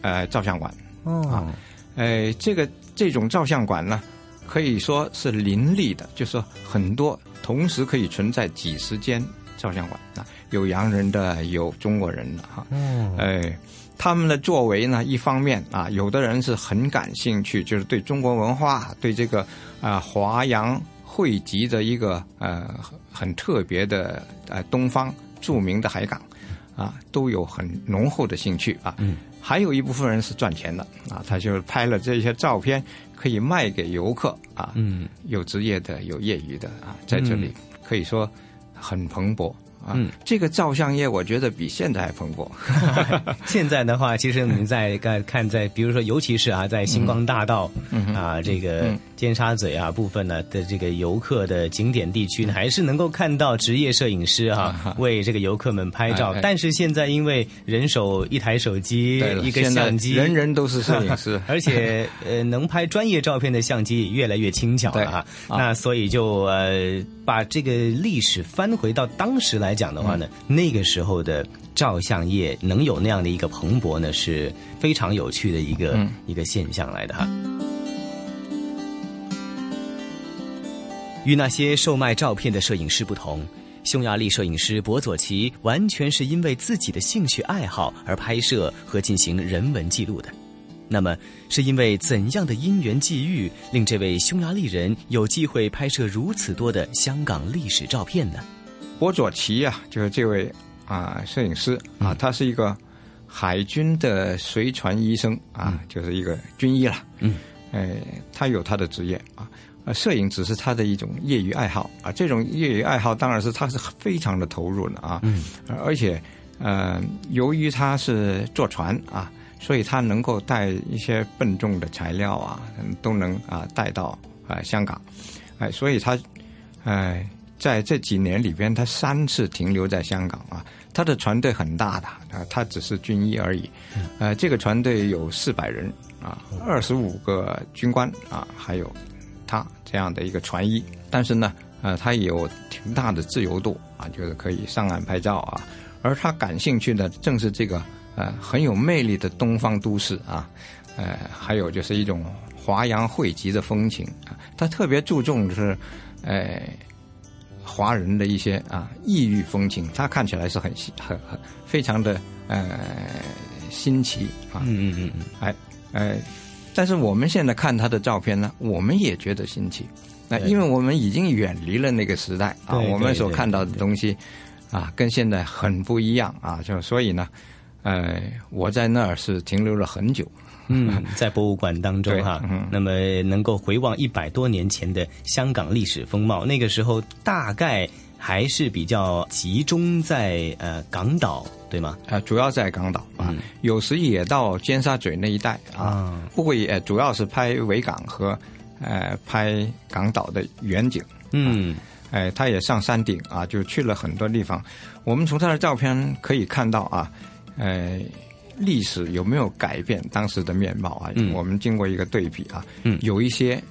Speaker 8: 呃，照相馆
Speaker 7: 哦，
Speaker 8: 呃，这个这种照相馆呢，可以说是林立的，就是说很多同时可以存在几十间照相馆啊，有洋人的，有中国人的哈，
Speaker 7: 哦，
Speaker 8: 哎，他们的作为呢，一方面啊，有的人是很感兴趣，就是对中国文化，对这个啊华洋汇集的一个呃很特别的呃东方著名的海港啊，都有很浓厚的兴趣啊。
Speaker 7: 嗯。
Speaker 8: 还有一部分人是赚钱的啊，他就是拍了这些照片，可以卖给游客啊。
Speaker 7: 嗯，
Speaker 8: 有职业的，有业余的啊，在这里可以说很蓬勃啊。
Speaker 7: 嗯，
Speaker 8: 这个照相业我觉得比现在还蓬勃。<laughs>
Speaker 7: 现在的话，其实你在看看在，比如说，尤其是啊，在星光大道啊，这个尖沙咀啊部分呢的这个游客的景点地区呢，还是能够看到职业摄影师 <laughs> 哈为这个游客们拍照。但是现在因为人手一台手机，一个相机，
Speaker 8: 人人都是摄影师，<laughs>
Speaker 7: 而且呃能拍专业照片的相机也越来越轻巧了啊。那所以就呃把这个历史翻回到当时来讲的话呢，那个时候的。照相业能有那样的一个蓬勃呢，是非常有趣的一个一个现象来的哈。与那些售卖照片的摄影师不同，匈牙利摄影师博佐奇完全是因为自己的兴趣爱好而拍摄和进行人文记录的。那么，是因为怎样的因缘际遇，令这位匈牙利人有机会拍摄如此多的香港历史照片呢？
Speaker 8: 博佐奇呀，就是这位。啊，摄影师啊，他是一个海军的随船医生啊，就是一个军医了。嗯，哎，他有他的职业啊，呃，摄影只是他的一种业余爱好啊。这种业余爱好当然是他是非常的投入的啊。嗯，而且呃，由于他是坐船啊，所以他能够带一些笨重的材料啊，都能啊带到啊香港，哎，所以他哎在这几年里边，他三次停留在香港啊。他的船队很大的啊，他只是军医而已，呃，这个船队有四百人啊，二十五个军官啊，还有他这样的一个船医。但是呢，呃，他有挺大的自由度啊，就是可以上岸拍照啊。而他感兴趣的正是这个呃很有魅力的东方都市啊，呃，还有就是一种华洋汇集的风情啊。他特别注重的是，呃。华人的一些啊异域风情，他看起来是很很很非常的呃新奇啊，嗯嗯嗯嗯，哎哎，但是我们现在看他的照片呢，我们也觉得新奇，那因为我们已经远离了那个时代啊，我们所看到的东西啊，跟现在很不一样啊，就所以呢，呃，我在那儿是停留了很久。<laughs>
Speaker 7: 嗯，在博物馆当中哈，那么能够回望一百多年前的香港历史风貌，那个时候大概还是比较集中在呃港岛，对吗？
Speaker 8: 啊，主要在港岛啊，有时也到尖沙咀那一带啊，不过也主要是拍维港和呃拍港岛的远景。嗯，哎，他也上山顶啊，就去了很多地方。我们从他的照片可以看到啊，呃。历史有没有改变当时的面貌啊？嗯我们经过一个对比啊，嗯有一些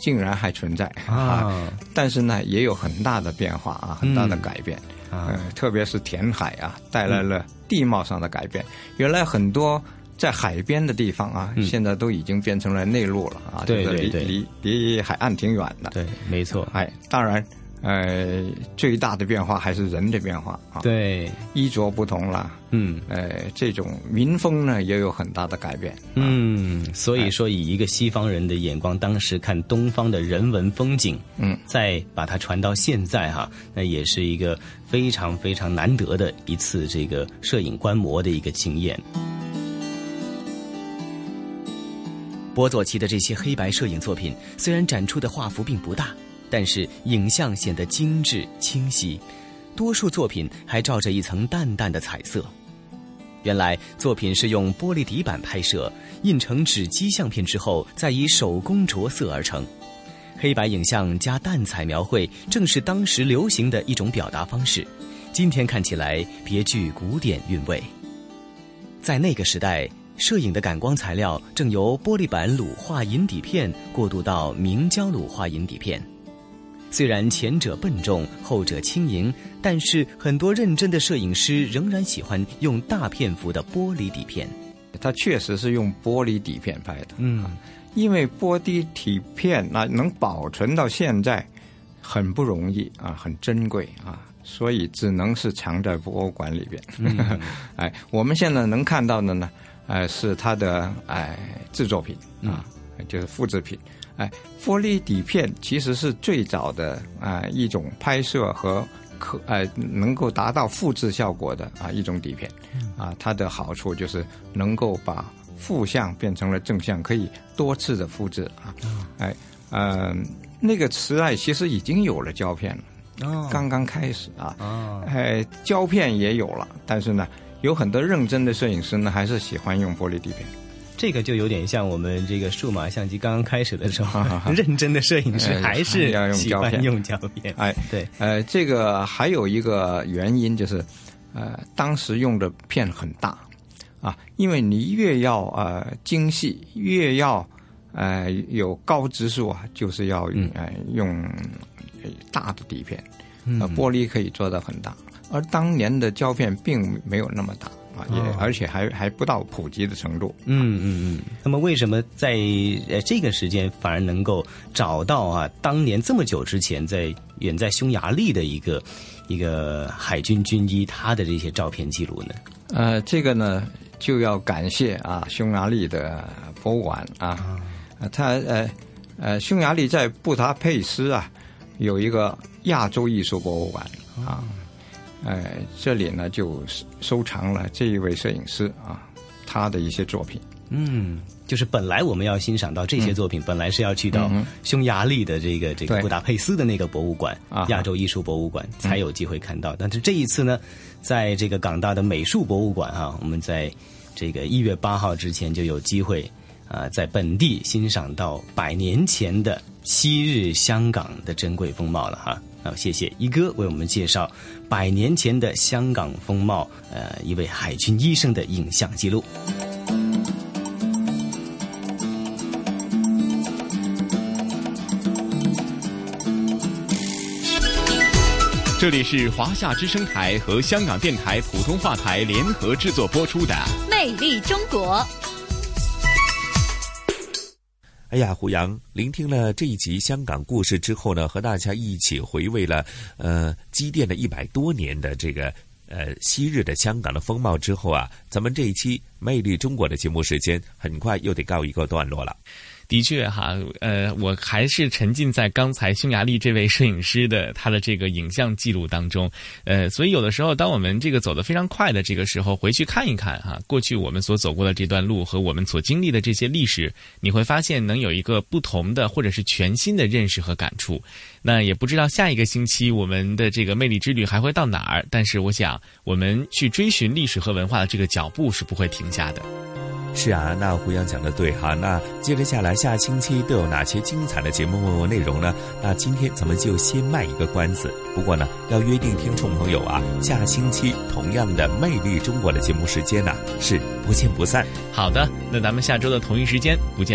Speaker 8: 竟然还存在啊，但是呢，也有很大的变化啊，很大的改变。呃，特别是填海啊，带来了地貌上的改变。原来很多在海边的地方啊，现在都已经变成了内陆了啊，
Speaker 7: 对对对，
Speaker 8: 离离海岸挺远的。
Speaker 7: 对，没错。
Speaker 8: 哎，当然。呃，最大的变化还是人的变化啊。
Speaker 7: 对，
Speaker 8: 衣着不同了。嗯，呃，这种民风呢也有很大的改变。
Speaker 7: 嗯，所以说以一个西方人的眼光，当时看东方的人文风景，嗯，再把它传到现在哈，那也是一个非常非常难得的一次这个摄影观摩的一个经验。波佐奇的这些黑白摄影作品，虽然展出的画幅并不大。但是影像显得精致清晰，多数作品还罩着一层淡淡的彩色。原来作品是用玻璃底板拍摄，印成纸基相片之后，再以手工着色而成。黑白影像加淡彩描绘，正是当时流行的一种表达方式。今天看起来别具古典韵味。在那个时代，摄影的感光材料正由玻璃板卤化银底片过渡到明胶卤化银底片。虽然前者笨重，后者轻盈，但是很多认真的摄影师仍然喜欢用大片幅的玻璃底片。
Speaker 8: 他确实是用玻璃底片拍的，嗯，因为玻璃底片那能保存到现在很不容易啊，很珍贵啊，所以只能是藏在博物馆里边。<laughs> 哎，我们现在能看到的呢，呃，是他的哎制作品啊，就是复制品。哎，玻璃底片其实是最早的啊一种拍摄和可呃能够达到复制效果的啊一种底片，啊它的好处就是能够把负向变成了正向，可以多次的复制啊。哎，嗯，那个时代其实已经有了胶片了，刚刚开始啊。哎，胶片也有了，但是呢，有很多认真的摄影师呢还是喜欢用玻璃底片。
Speaker 7: 这个就有点像我们这个数码相机刚刚开始的时候，<laughs> 认真的摄影师还是喜欢用胶片。
Speaker 8: 哎，
Speaker 7: 对，
Speaker 8: 呃，这个还有一个原因就是，呃，当时用的片很大，啊，因为你越要呃精细，越要呃有高指数啊，就是要呃用大的底片，呃，玻璃可以做到很大，而当年的胶片并没有那么大。啊，也而且还还不到普及的程度。
Speaker 7: 嗯嗯嗯。那么为什么在呃这个时间反而能够找到啊？当年这么久之前，在远在匈牙利的一个一个海军军医他的这些照片记录呢？
Speaker 8: 呃，这个呢就要感谢啊匈牙利的博物馆啊，他呃呃匈牙利在布达佩斯啊有一个亚洲艺术博物馆啊。哎，这里呢就收藏了这一位摄影师啊，他的一些作品。
Speaker 7: 嗯，就是本来我们要欣赏到这些作品，本来是要去到匈牙利的这个这个布达佩斯的那个博物馆——亚洲艺术博物馆，才有机会看到。但是这一次呢，在这个港大的美术博物馆啊，我们在这个一月八号之前就有机会啊，在本地欣赏到百年前的昔日香港的珍贵风貌了哈。好，谢谢一哥为我们介绍百年前的香港风貌，呃，一位海军医生的影像记录。
Speaker 5: 这里是华夏之声台和香港电台普通话台联合制作播出的《
Speaker 6: 魅力中国》。
Speaker 2: 哎呀，胡杨，聆听了这一集香港故事之后呢，和大家一起回味了呃积淀了一百多年的这个呃昔日的香港的风貌之后啊，咱们这一期《魅力中国》的节目时间很快又得告一个段落了。
Speaker 1: 的确哈，呃，我还是沉浸在刚才匈牙利这位摄影师的他的这个影像记录当中，呃，所以有的时候，当我们这个走得非常快的这个时候，回去看一看哈，过去我们所走过的这段路和我们所经历的这些历史，你会发现能有一个不同的或者是全新的认识和感触。那也不知道下一个星期我们的这个魅力之旅还会到哪儿，但是我想我们去追寻历史和文化的这个脚步是不会停下的。
Speaker 2: 是啊，那胡杨讲的对哈。那接着下来，下星期都有哪些精彩的节目内容呢？那今天咱们就先卖一个关子。不过呢，要约定听众朋友啊，下星期同样的《魅力中国》的节目时间呢，是不见不散。
Speaker 1: 好的，那咱们下周的同一时间不见。